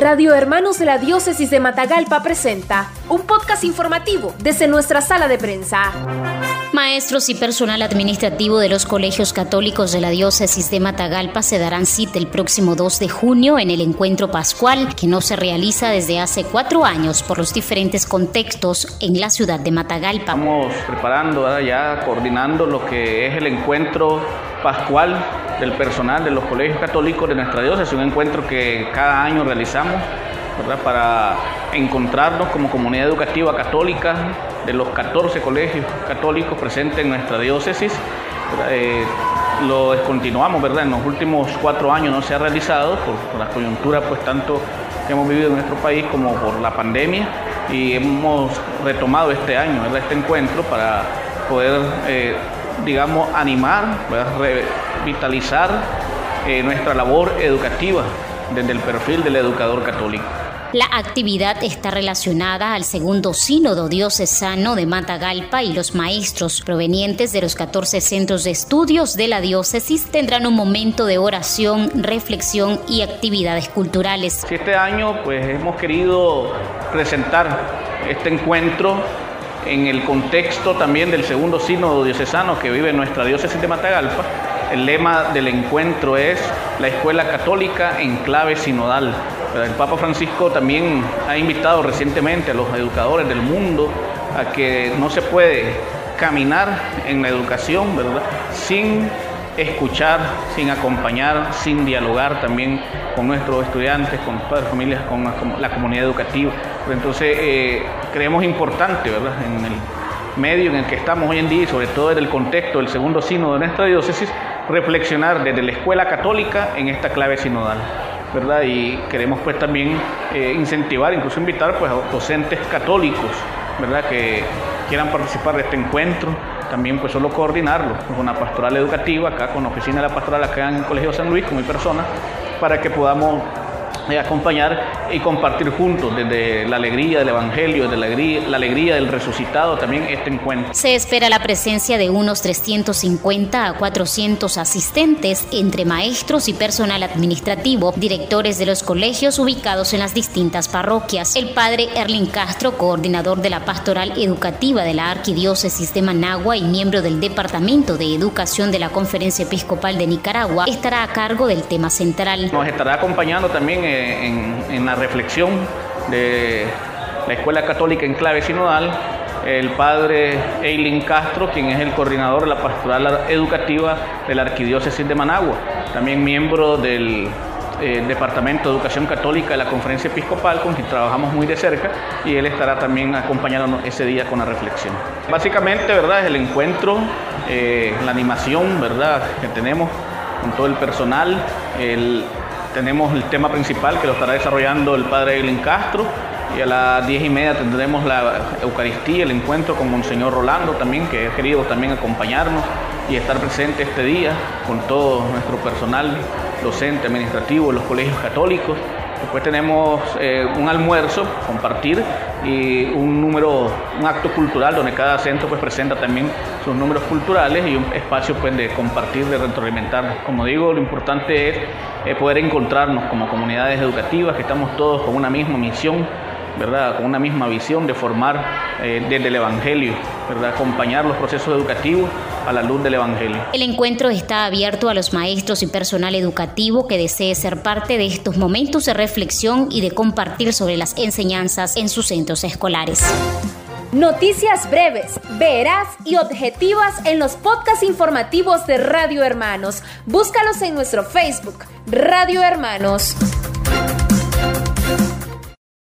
Radio Hermanos de la Diócesis de Matagalpa presenta un podcast informativo desde nuestra sala de prensa. Maestros y personal administrativo de los colegios católicos de la diócesis de Matagalpa se darán cita el próximo 2 de junio en el encuentro pascual que no se realiza desde hace cuatro años por los diferentes contextos en la ciudad de Matagalpa. Estamos preparando, ya coordinando lo que es el encuentro pascual del personal de los colegios católicos de nuestra diócesis, un encuentro que cada año realizamos para encontrarnos como comunidad educativa católica de los 14 colegios católicos presentes en nuestra diócesis. Eh, lo descontinuamos, ¿verdad? En los últimos cuatro años no se ha realizado por, la coyuntura, pues tanto que hemos vivido en nuestro país como por la pandemia y hemos retomado este año, ¿verdad? Este encuentro para poder, eh, digamos, animar, revitalizar eh, nuestra labor educativa desde el perfil del educador católico. La actividad está relacionada al segundo sínodo diocesano de Matagalpa y los maestros provenientes de los 14 centros de estudios de la diócesis tendrán un momento de oración, reflexión y actividades culturales. Este año pues hemos querido presentar este encuentro en el contexto también del segundo sínodo diocesano que vive nuestra diócesis de Matagalpa. El lema del encuentro es la escuela católica en clave sinodal. El Papa Francisco también ha invitado recientemente a los educadores del mundo a que no se puede caminar en la educación, ¿verdad? Sin escuchar, sin acompañar, sin dialogar también con nuestros estudiantes, con padres, familias, con la, comunidad educativa. Entonces, eh, creemos importante, ¿verdad? En el medio en el que estamos hoy en día y sobre todo en el contexto del segundo sínodo de nuestra diócesis, reflexionar desde la escuela católica en esta clave sinodal. ¿verdad? Y queremos pues también eh, incentivar, incluso invitar pues a docentes católicos, ¿verdad? Que quieran participar de este encuentro, también pues solo coordinarlo con la pastoral educativa, acá con la oficina de la pastoral acá en el Colegio San Luis, con mi persona, para que podamos acompañar y compartir juntos desde la alegría del Evangelio, desde la alegría, la alegría del resucitado, también este encuentro. Se espera la presencia de unos 350 a 400 asistentes entre maestros y personal administrativo, directores de los colegios ubicados en las distintas parroquias. El padre Erling Castro, coordinador de la pastoral educativa de la Arquidiócesis de Managua y miembro del Departamento de Educación de la Conferencia Episcopal de Nicaragua, estará a cargo del tema central. Nos estará acompañando también en, la reflexión de la Escuela Católica en clave sinodal, el padre Eileen Castro, quien es el coordinador de la pastoral educativa de la Arquidiócesis de Managua, también miembro del eh, Departamento de Educación Católica de la Conferencia Episcopal, con quien trabajamos muy de cerca, y él estará también acompañándonos ese día con la reflexión. Básicamente, ¿verdad? Es el encuentro, eh, la animación, ¿verdad? Que tenemos con todo el personal, el tenemos el tema principal que lo estará desarrollando el padre Eileen Castro y a las diez y media tendremos la Eucaristía, el encuentro con Monseñor Rolando también, que ha querido también acompañarnos y estar presente este día con todo nuestro personal docente, administrativo, los colegios católicos. Después tenemos eh, un almuerzo, compartir y un número, un acto cultural donde cada centro pues presenta también sus números culturales y un espacio pues de compartir, de retroalimentar. Como digo, lo importante es eh, poder encontrarnos como comunidades educativas, que estamos todos con una misma misión, ¿verdad? Con una misma visión de formar eh, desde el Evangelio, ¿verdad? Acompañar los procesos educativos a la luz del Evangelio. El encuentro está abierto a los maestros y personal educativo que desee ser parte de estos momentos de reflexión y de compartir sobre las enseñanzas en sus centros escolares. Noticias breves, veraz y objetivas en los podcasts informativos de Radio Hermanos. Búscalos en nuestro Facebook, Radio Hermanos.